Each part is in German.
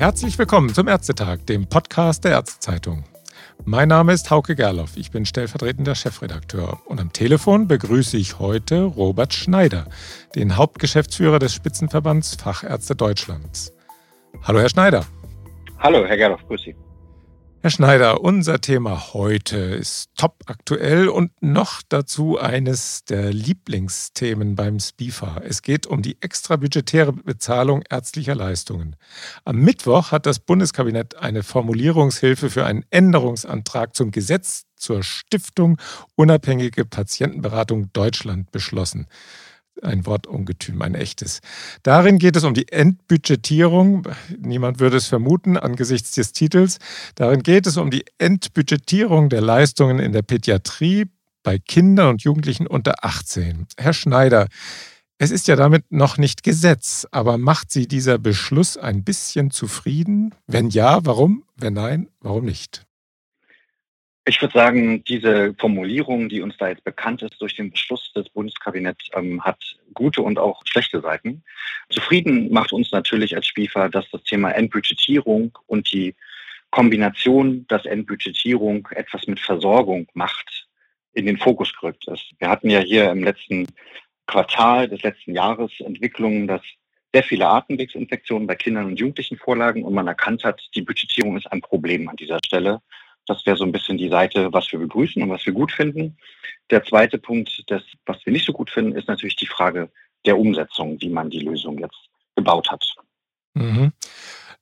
Herzlich willkommen zum Ärztetag, dem Podcast der Ärztezeitung. Mein Name ist Hauke Gerloff, ich bin stellvertretender Chefredakteur und am Telefon begrüße ich heute Robert Schneider, den Hauptgeschäftsführer des Spitzenverbands Fachärzte Deutschlands. Hallo, Herr Schneider. Hallo, Herr Gerloff, grüß Sie. Herr Schneider, unser Thema heute ist top aktuell und noch dazu eines der Lieblingsthemen beim SPIFA. Es geht um die extrabudgetäre Bezahlung ärztlicher Leistungen. Am Mittwoch hat das Bundeskabinett eine Formulierungshilfe für einen Änderungsantrag zum Gesetz zur Stiftung Unabhängige Patientenberatung Deutschland beschlossen ein Wortungetüm, ein echtes. Darin geht es um die Entbudgetierung. Niemand würde es vermuten angesichts des Titels. Darin geht es um die Entbudgetierung der Leistungen in der Pädiatrie bei Kindern und Jugendlichen unter 18. Herr Schneider, es ist ja damit noch nicht Gesetz, aber macht Sie dieser Beschluss ein bisschen zufrieden? Wenn ja, warum? Wenn nein, warum nicht? Ich würde sagen, diese Formulierung, die uns da jetzt bekannt ist durch den Beschluss des Bundeskabinetts, ähm, hat gute und auch schlechte Seiten. Zufrieden macht uns natürlich als SPIFA, dass das Thema Endbudgetierung und die Kombination, dass Endbudgetierung etwas mit Versorgung macht, in den Fokus gerückt ist. Wir hatten ja hier im letzten Quartal des letzten Jahres Entwicklungen, dass sehr viele Atemwegsinfektionen bei Kindern und Jugendlichen vorlagen und man erkannt hat, die Budgetierung ist ein Problem an dieser Stelle. Das wäre so ein bisschen die Seite, was wir begrüßen und was wir gut finden. Der zweite Punkt, das, was wir nicht so gut finden, ist natürlich die Frage der Umsetzung, wie man die Lösung jetzt gebaut hat. Mhm.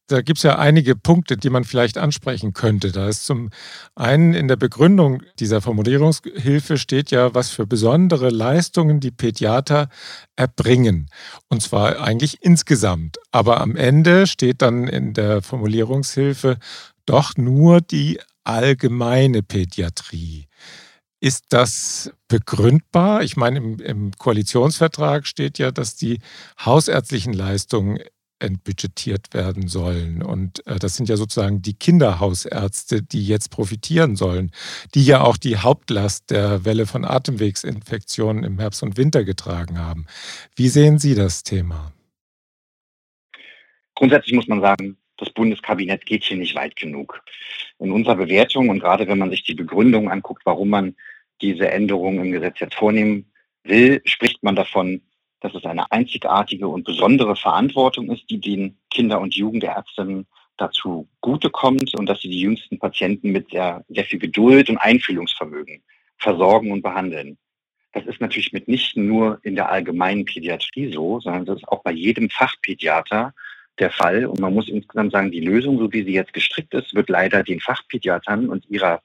Da gibt es ja einige Punkte, die man vielleicht ansprechen könnte. Da ist zum einen in der Begründung dieser Formulierungshilfe steht ja, was für besondere Leistungen die Pädiater erbringen. Und zwar eigentlich insgesamt. Aber am Ende steht dann in der Formulierungshilfe doch nur die allgemeine Pädiatrie. Ist das begründbar? Ich meine, im, im, Koalitionsvertrag steht ja, dass die hausärztlichen Leistungen entbudgetiert werden sollen. Und äh, das sind ja sozusagen die Kinderhausärzte, die jetzt profitieren sollen, die ja auch die Hauptlast der Welle von Atemwegsinfektionen im Herbst und Winter getragen haben. Wie sehen Sie das Thema? Grundsätzlich muss man sagen, das Bundeskabinett geht hier nicht weit genug. In unserer Bewertung und gerade wenn man sich die Begründung anguckt, warum man diese Änderungen im Gesetz jetzt vornehmen will, spricht man davon, dass es eine einzigartige und besondere Verantwortung ist, die den Kinder- und Jugendärzten dazu gute kommt und dass sie die jüngsten Patienten mit sehr, sehr viel Geduld und Einfühlungsvermögen versorgen und behandeln. Das ist natürlich mitnichten nur in der allgemeinen Pädiatrie so, sondern das ist auch bei jedem Fachpädiater der Fall. Und man muss insgesamt sagen, die Lösung, so wie sie jetzt gestrickt ist, wird leider den Fachpädiatern und ihrer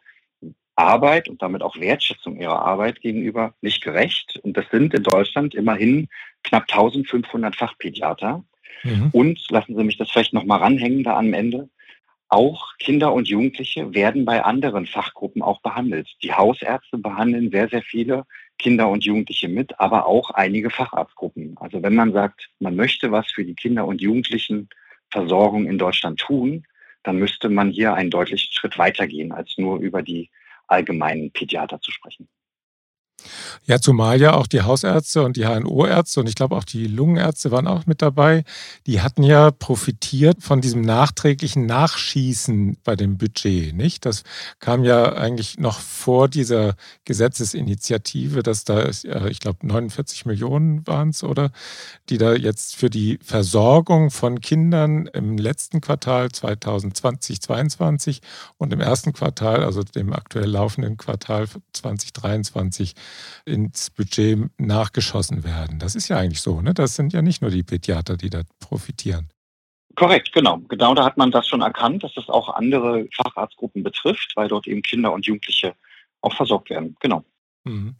Arbeit und damit auch Wertschätzung ihrer Arbeit gegenüber nicht gerecht. Und das sind in Deutschland immerhin knapp 1500 Fachpädiater. Mhm. Und lassen Sie mich das vielleicht noch mal ranhängen da am Ende. Auch Kinder und Jugendliche werden bei anderen Fachgruppen auch behandelt. Die Hausärzte behandeln sehr, sehr viele Kinder und Jugendliche mit, aber auch einige Facharztgruppen. Also wenn man sagt, man möchte was für die Kinder- und Jugendlichenversorgung in Deutschland tun, dann müsste man hier einen deutlichen Schritt weitergehen, als nur über die allgemeinen Pädiater zu sprechen. Ja, zumal ja auch die Hausärzte und die HNO-Ärzte und ich glaube auch die Lungenärzte waren auch mit dabei. Die hatten ja profitiert von diesem nachträglichen Nachschießen bei dem Budget, nicht? Das kam ja eigentlich noch vor dieser Gesetzesinitiative, dass da, ich glaube, 49 Millionen waren es, oder? Die da jetzt für die Versorgung von Kindern im letzten Quartal 2020, 2022 und im ersten Quartal, also dem aktuell laufenden Quartal 2023, ins Budget nachgeschossen werden. Das ist ja eigentlich so, ne? Das sind ja nicht nur die Pädiater, die da profitieren. Korrekt, genau. Genau da hat man das schon erkannt, dass das auch andere Facharztgruppen betrifft, weil dort eben Kinder und Jugendliche auch versorgt werden. Genau. Mhm.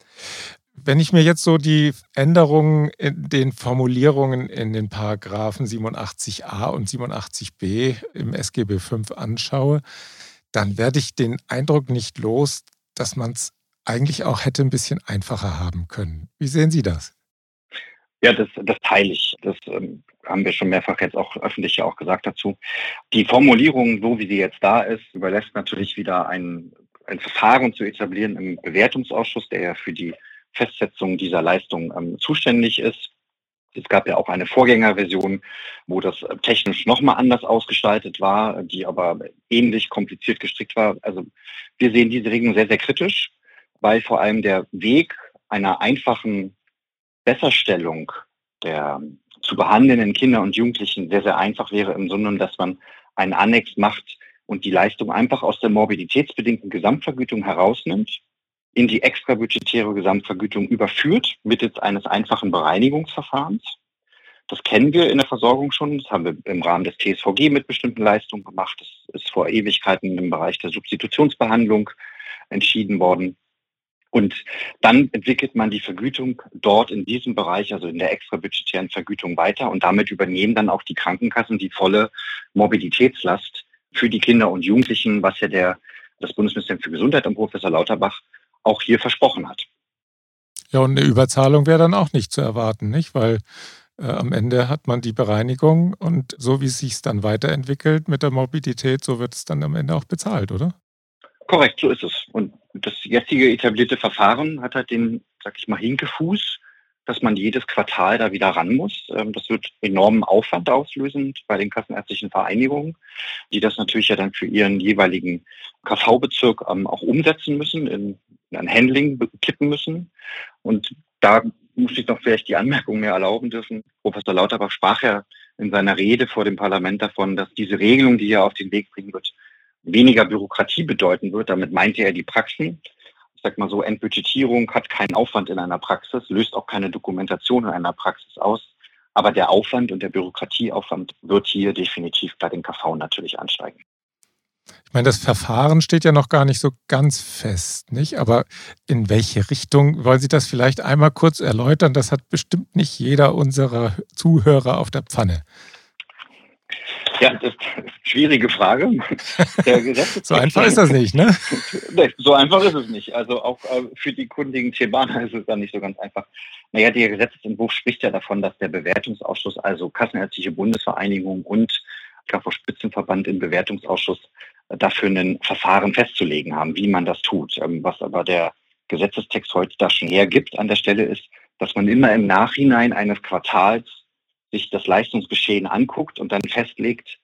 Wenn ich mir jetzt so die Änderungen in den Formulierungen in den Paragraphen 87a und 87b im SGB V anschaue, dann werde ich den Eindruck nicht los, dass man es eigentlich auch hätte ein bisschen einfacher haben können. Wie sehen Sie das? Ja, das, das teile ich. Das ähm, haben wir schon mehrfach jetzt auch öffentlich ja auch gesagt dazu. Die Formulierung, so wie sie jetzt da ist, überlässt natürlich wieder ein, ein Verfahren zu etablieren im Bewertungsausschuss, der ja für die Festsetzung dieser Leistung ähm, zuständig ist. Es gab ja auch eine Vorgängerversion, wo das technisch nochmal anders ausgestaltet war, die aber ähnlich kompliziert gestrickt war. Also wir sehen diese Regelung sehr, sehr kritisch, weil vor allem der Weg einer einfachen Besserstellung der zu behandelnden Kinder und Jugendlichen sehr, sehr einfach wäre im Sinne, dass man einen Annex macht und die Leistung einfach aus der morbiditätsbedingten Gesamtvergütung herausnimmt, in die extrabudgetäre Gesamtvergütung überführt mittels eines einfachen Bereinigungsverfahrens. Das kennen wir in der Versorgung schon. Das haben wir im Rahmen des TSVG mit bestimmten Leistungen gemacht. Das ist vor Ewigkeiten im Bereich der Substitutionsbehandlung entschieden worden. Und dann entwickelt man die Vergütung dort in diesem Bereich, also in der extrabudgetären Vergütung weiter. Und damit übernehmen dann auch die Krankenkassen die volle Morbiditätslast für die Kinder und Jugendlichen, was ja der, das Bundesministerium für Gesundheit und Professor Lauterbach auch hier versprochen hat. Ja, und eine Überzahlung wäre dann auch nicht zu erwarten, nicht? Weil äh, am Ende hat man die Bereinigung und so wie es sich dann weiterentwickelt mit der Morbidität, so wird es dann am Ende auch bezahlt, oder? Korrekt, so ist es. Und das jetzige etablierte Verfahren hat halt den, sag ich mal, Hinkefuß, dass man jedes Quartal da wieder ran muss. Ähm, das wird enormen Aufwand auslösen bei den kassenärztlichen Vereinigungen, die das natürlich ja dann für ihren jeweiligen KV-Bezirk ähm, auch umsetzen müssen, in ein Handling kippen müssen. Und da muss ich noch vielleicht die Anmerkung mehr erlauben dürfen. Professor Lauterbach sprach ja in seiner Rede vor dem Parlament davon, dass diese Regelung, die er auf den Weg bringen wird, weniger Bürokratie bedeuten wird. Damit meinte er die Praxen. Ich sag mal so, Entbudgetierung hat keinen Aufwand in einer Praxis, löst auch keine Dokumentation in einer Praxis aus. Aber der Aufwand und der Bürokratieaufwand wird hier definitiv bei den KV natürlich ansteigen. Ich meine, das Verfahren steht ja noch gar nicht so ganz fest, nicht? Aber in welche Richtung wollen Sie das vielleicht einmal kurz erläutern? Das hat bestimmt nicht jeder unserer Zuhörer auf der Pfanne. Ja, das ist eine schwierige Frage. so einfach ist das nicht, ne? so einfach ist es nicht. Also auch äh, für die kundigen Thebaner ist es dann nicht so ganz einfach. Naja, der Gesetzentwurf spricht ja davon, dass der Bewertungsausschuss, also Kassenärztliche Bundesvereinigung und KV-Spitzenverband im Bewertungsausschuss äh, dafür ein Verfahren festzulegen haben, wie man das tut. Ähm, was aber der Gesetzestext heute da schon hergibt an der Stelle ist, dass man immer im Nachhinein eines Quartals sich das Leistungsgeschehen anguckt und dann festlegt,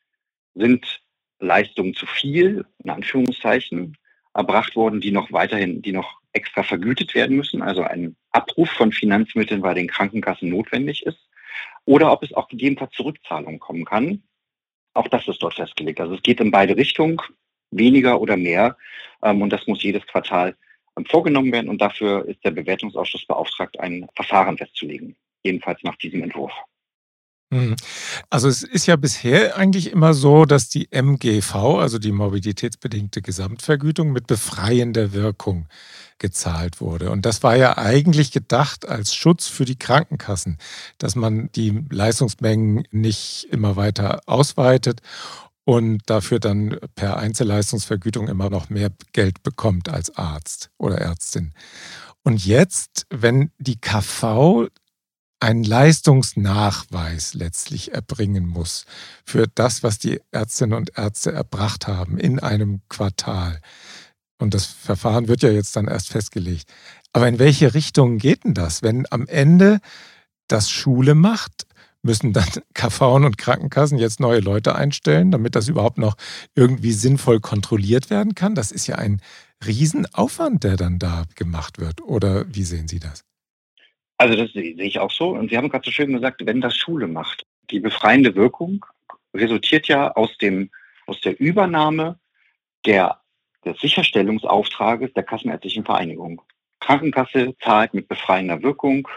sind Leistungen zu viel, in Anführungszeichen, erbracht worden, die noch weiterhin, die noch extra vergütet werden müssen, also ein Abruf von Finanzmitteln bei den Krankenkassen notwendig ist, oder ob es auch gegebenenfalls Zurückzahlungen kommen kann. Auch das ist dort festgelegt. Also es geht in beide Richtungen, weniger oder mehr, ähm, und das muss jedes Quartal ähm, vorgenommen werden und dafür ist der Bewertungsausschuss beauftragt, ein Verfahren festzulegen, jedenfalls nach diesem Entwurf. Mhm. Also es ist ja bisher eigentlich immer so, dass die MGV, also die mobilitätsbedingte Gesamtvergütung, mit befreiender Wirkung gezahlt wurde. Und das war ja eigentlich gedacht als Schutz für die Krankenkassen, dass man die Leistungsmengen nicht immer weiter ausweitet und dafür dann per Einzelleistungsvergütung immer noch mehr Geld bekommt als Arzt oder Ärztin. Und jetzt, wenn die KV einen Leistungsnachweis letztlich erbringen muss für das, was die Ärztinnen und Ärzte erbracht haben in einem Quartal. Und das Verfahren wird ja jetzt dann erst festgelegt. Aber in welche Richtung geht denn das? Wenn am Ende das Schule macht, müssen dann KV und Krankenkassen jetzt neue Leute einstellen, damit das überhaupt noch irgendwie sinnvoll kontrolliert werden kann? Das ist ja ein Riesenaufwand, der dann da gemacht wird. Oder wie sehen Sie das? Also das sehe ich auch so. Und Sie haben gerade so schön gesagt, wenn das Schule macht. Die befreiende Wirkung resultiert ja aus, dem, aus der Übernahme der, des Sicherstellungsauftrages der Kassenärztlichen Vereinigung. Krankenkasse zahlt mit befreiender Wirkung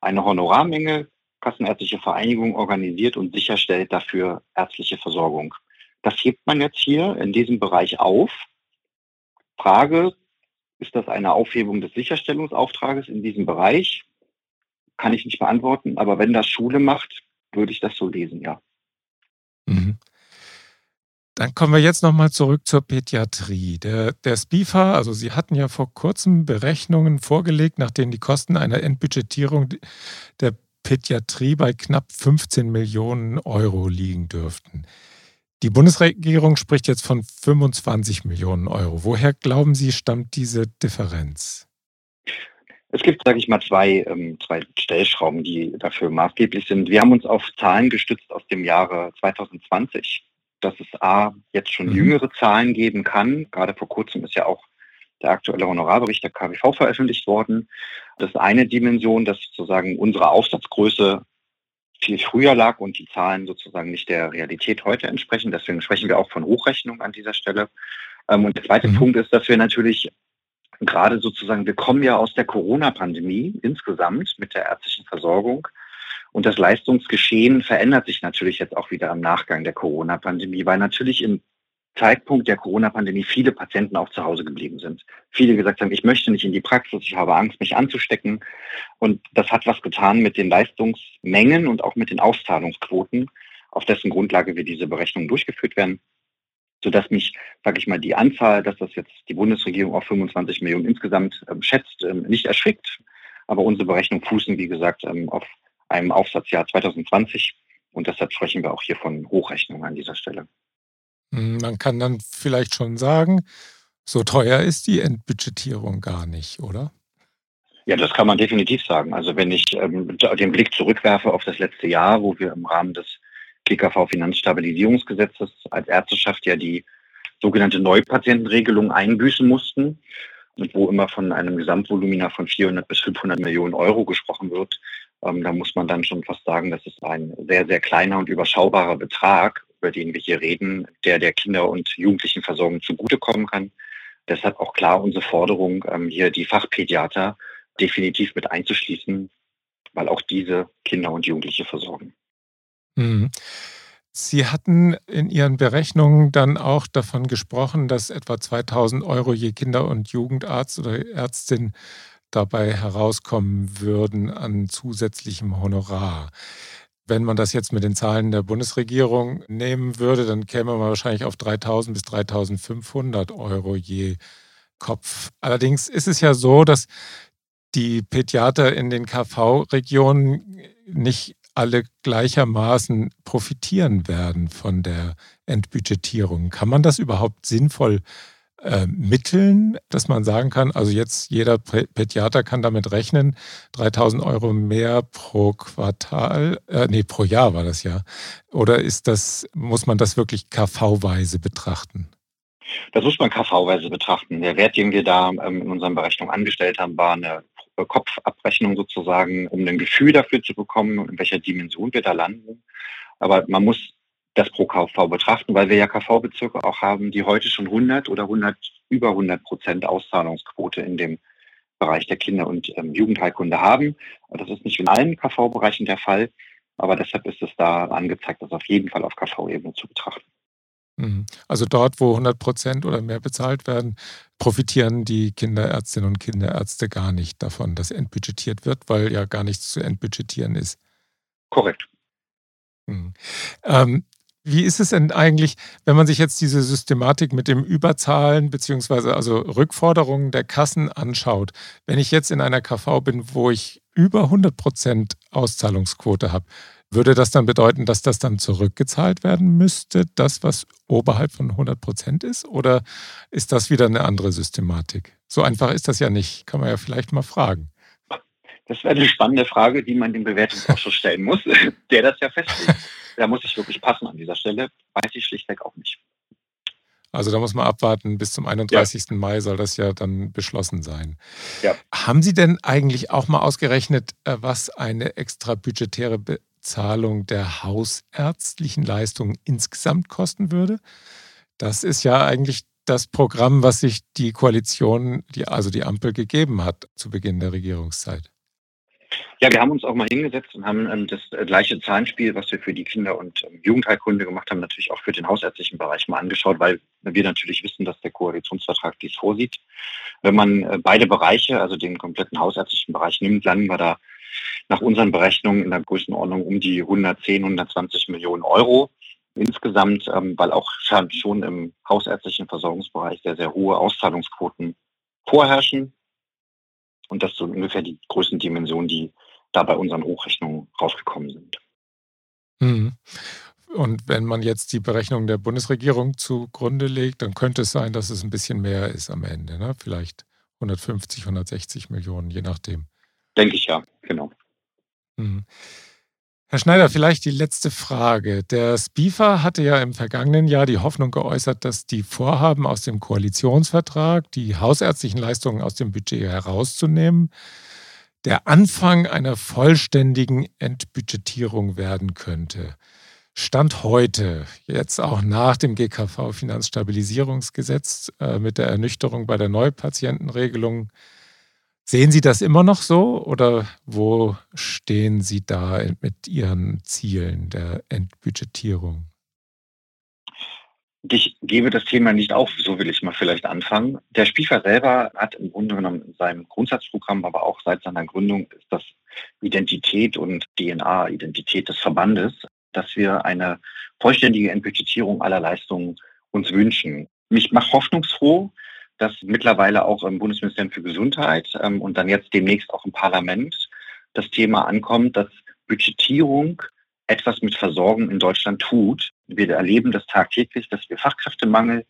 eine Honorarmenge. Kassenärztliche Vereinigung organisiert und sicherstellt dafür ärztliche Versorgung. Das hebt man jetzt hier in diesem Bereich auf. Frage, ist das eine Aufhebung des Sicherstellungsauftrages in diesem Bereich? Kann ich nicht beantworten. Aber wenn das Schule macht, würde ich das so lesen, ja. Mhm. Dann kommen wir jetzt nochmal zurück zur Pädiatrie. Der, der SPIFA, also Sie hatten ja vor kurzem Berechnungen vorgelegt, nach denen die Kosten einer Entbudgetierung der Pädiatrie bei knapp 15 Millionen Euro liegen dürften. Die Bundesregierung spricht jetzt von 25 Millionen Euro. Woher glauben Sie, stammt diese Differenz? Es gibt, sage ich mal, zwei, ähm, zwei Stellschrauben, die dafür maßgeblich sind. Wir haben uns auf Zahlen gestützt aus dem Jahre 2020, dass es A, jetzt schon mhm. jüngere Zahlen geben kann. Gerade vor kurzem ist ja auch der aktuelle Honorarbericht der KWV veröffentlicht worden. Das ist eine Dimension, dass sozusagen unsere Aufsatzgröße viel früher lag und die Zahlen sozusagen nicht der Realität heute entsprechen. Deswegen sprechen wir auch von Hochrechnung an dieser Stelle. Ähm, und der zweite mhm. Punkt ist, dass wir natürlich gerade sozusagen, wir kommen ja aus der Corona-Pandemie insgesamt mit der ärztlichen Versorgung. Und das Leistungsgeschehen verändert sich natürlich jetzt auch wieder im Nachgang der Corona-Pandemie, weil natürlich im Zeitpunkt der Corona-Pandemie viele Patienten auch zu Hause geblieben sind. Viele gesagt haben, ich möchte nicht in die Praxis, ich habe Angst, mich anzustecken. Und das hat was getan mit den Leistungsmengen und auch mit den Auszahlungsquoten, auf dessen Grundlage wir diese Berechnungen durchgeführt werden sodass mich, sage ich mal, die Anzahl, dass das jetzt die Bundesregierung auf 25 Millionen insgesamt ähm, schätzt, ähm, nicht erschrickt. Aber unsere Berechnungen fußen, wie gesagt, ähm, auf einem Aufsatzjahr 2020 und deshalb sprechen wir auch hier von Hochrechnungen an dieser Stelle. Hm, man kann dann vielleicht schon sagen, so teuer ist die Entbudgetierung gar nicht, oder? Ja, das kann man definitiv sagen. Also wenn ich ähm, den Blick zurückwerfe auf das letzte Jahr, wo wir im Rahmen des GKV-Finanzstabilisierungsgesetzes als Ärzteschaft ja die sogenannte Neupatientenregelung einbüßen mussten und wo immer von einem Gesamtvolumina von 400 bis 500 Millionen Euro gesprochen wird. Ähm, da muss man dann schon fast sagen, das ist ein sehr, sehr kleiner und überschaubarer Betrag, über den wir hier reden, der der Kinder- und Jugendlichenversorgung zugutekommen kann. Deshalb auch klar unsere Forderung, ähm, hier die Fachpädiater definitiv mit einzuschließen, weil auch diese Kinder und Jugendliche versorgen. Mhm. Sie hatten in Ihren Berechnungen dann auch davon gesprochen, dass etwa 2000 Euro je Kinder- und Jugendarzt oder Ärztin dabei herauskommen würden an zusätzlichem Honorar. Wenn man das jetzt mit den Zahlen der Bundesregierung nehmen würde, dann käme man wahrscheinlich auf 3000 bis 3500 Euro je Kopf. Allerdings ist es ja so, dass die Pädiater in den KV-Regionen nicht alle gleichermaßen profitieren werden von der Entbudgetierung. Kann man das überhaupt sinnvoll äh, mitteln, dass man sagen kann, also jetzt jeder Pädiater kann damit rechnen, 3000 Euro mehr pro Quartal, äh, nee, pro Jahr war das ja. Oder ist das, muss man das wirklich KV-weise betrachten? Das muss man KV-weise betrachten. Der Wert, den wir da ähm, in unseren Berechnungen angestellt haben, war eine Kopfabrechnung sozusagen, um ein Gefühl dafür zu bekommen, in welcher Dimension wir da landen. Aber man muss das pro KV betrachten, weil wir ja KV-Bezirke auch haben, die heute schon 100 oder 100, über 100 Prozent Auszahlungsquote in dem Bereich der Kinder- und ähm, Jugendheilkunde haben. Das ist nicht in allen KV-Bereichen der Fall, aber deshalb ist es da angezeigt, das auf jeden Fall auf KV-Ebene zu betrachten. Mhm. Also dort, wo 100 Prozent oder mehr bezahlt werden, profitieren die Kinderärztinnen und Kinderärzte gar nicht davon, dass entbudgetiert wird, weil ja gar nichts zu entbudgetieren ist. Korrekt. Hm. Ähm, wie ist es denn eigentlich, wenn man sich jetzt diese Systematik mit dem Überzahlen beziehungsweise also Rückforderungen der Kassen anschaut? Wenn ich jetzt in einer KV bin, wo ich über 100 Prozent Auszahlungsquote habe, würde das dann bedeuten, dass das dann zurückgezahlt werden müsste, das, was oberhalb von 100 Prozent ist? Oder ist das wieder eine andere Systematik? So einfach ist das ja nicht, kann man ja vielleicht mal fragen. Das wäre eine spannende Frage, die man dem Bewertungsausschuss stellen muss, der das ja festlegt. Da muss ich wirklich passen an dieser Stelle, weiß ich schlichtweg auch nicht. Also da muss man abwarten, bis zum 31. Ja. Mai soll das ja dann beschlossen sein. Ja. Haben Sie denn eigentlich auch mal ausgerechnet, äh, was eine extrabudgetäre Zahlung der hausärztlichen Leistungen insgesamt kosten würde. Das ist ja eigentlich das Programm, was sich die Koalition, die, also die Ampel gegeben hat zu Beginn der Regierungszeit. Ja, wir haben uns auch mal hingesetzt und haben ähm, das äh, gleiche Zahlenspiel, was wir für die Kinder- und ähm, Jugendheilkunde gemacht haben, natürlich auch für den hausärztlichen Bereich mal angeschaut, weil wir natürlich wissen, dass der Koalitionsvertrag dies vorsieht. Wenn man äh, beide Bereiche, also den kompletten hausärztlichen Bereich nimmt, landen wir da nach unseren Berechnungen in der Größenordnung um die 110, 120 Millionen Euro insgesamt, ähm, weil auch schon im hausärztlichen Versorgungsbereich sehr, sehr hohe Auszahlungsquoten vorherrschen. Und das sind ungefähr die Größendimensionen, die da bei unseren Hochrechnungen rausgekommen sind. Mhm. Und wenn man jetzt die Berechnung der Bundesregierung zugrunde legt, dann könnte es sein, dass es ein bisschen mehr ist am Ende. Ne? Vielleicht 150, 160 Millionen, je nachdem. Denke ich ja, genau. Mhm. Herr Schneider, vielleicht die letzte Frage. Der SPIFA hatte ja im vergangenen Jahr die Hoffnung geäußert, dass die Vorhaben aus dem Koalitionsvertrag, die hausärztlichen Leistungen aus dem Budget herauszunehmen, der Anfang einer vollständigen Entbudgetierung werden könnte. Stand heute, jetzt auch nach dem GKV-Finanzstabilisierungsgesetz äh, mit der Ernüchterung bei der Neupatientenregelung, Sehen Sie das immer noch so oder wo stehen Sie da mit Ihren Zielen der Entbudgetierung? Ich gebe das Thema nicht auf, so will ich mal vielleicht anfangen. Der Spiefer selber hat im Grunde genommen in seinem Grundsatzprogramm, aber auch seit seiner Gründung ist das Identität und DNA, Identität des Verbandes, dass wir eine vollständige Entbudgetierung aller Leistungen uns wünschen. Mich macht hoffnungsfroh, dass mittlerweile auch im Bundesministerium für Gesundheit ähm, und dann jetzt demnächst auch im Parlament das Thema ankommt, dass Budgetierung etwas mit Versorgung in Deutschland tut. Wir erleben das tagtäglich, dass wir Fachkräftemangel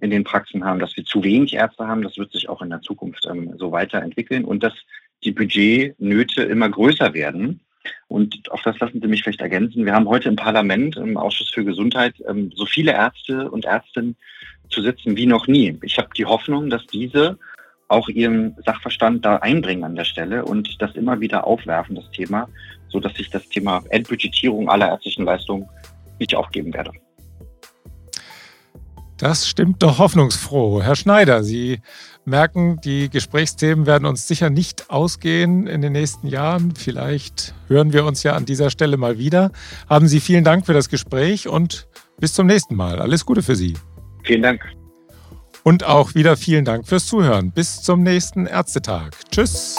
in den Praxen haben, dass wir zu wenig Ärzte haben. Das wird sich auch in der Zukunft ähm, so weiterentwickeln und dass die Budgetnöte immer größer werden. Und auch das lassen Sie mich vielleicht ergänzen. Wir haben heute im Parlament, im Ausschuss für Gesundheit, ähm, so viele Ärzte und Ärztinnen zu sitzen wie noch nie. Ich habe die Hoffnung, dass diese auch ihren Sachverstand da einbringen an der Stelle und das immer wieder aufwerfen, das Thema, so dass ich das Thema Endbudgetierung aller ärztlichen Leistungen nicht aufgeben werde. Das stimmt doch hoffnungsfroh. Herr Schneider, Sie merken, die Gesprächsthemen werden uns sicher nicht ausgehen in den nächsten Jahren. Vielleicht hören wir uns ja an dieser Stelle mal wieder. Haben Sie vielen Dank für das Gespräch und bis zum nächsten Mal. Alles Gute für Sie. Vielen Dank. Und auch wieder vielen Dank fürs Zuhören. Bis zum nächsten Ärztetag. Tschüss.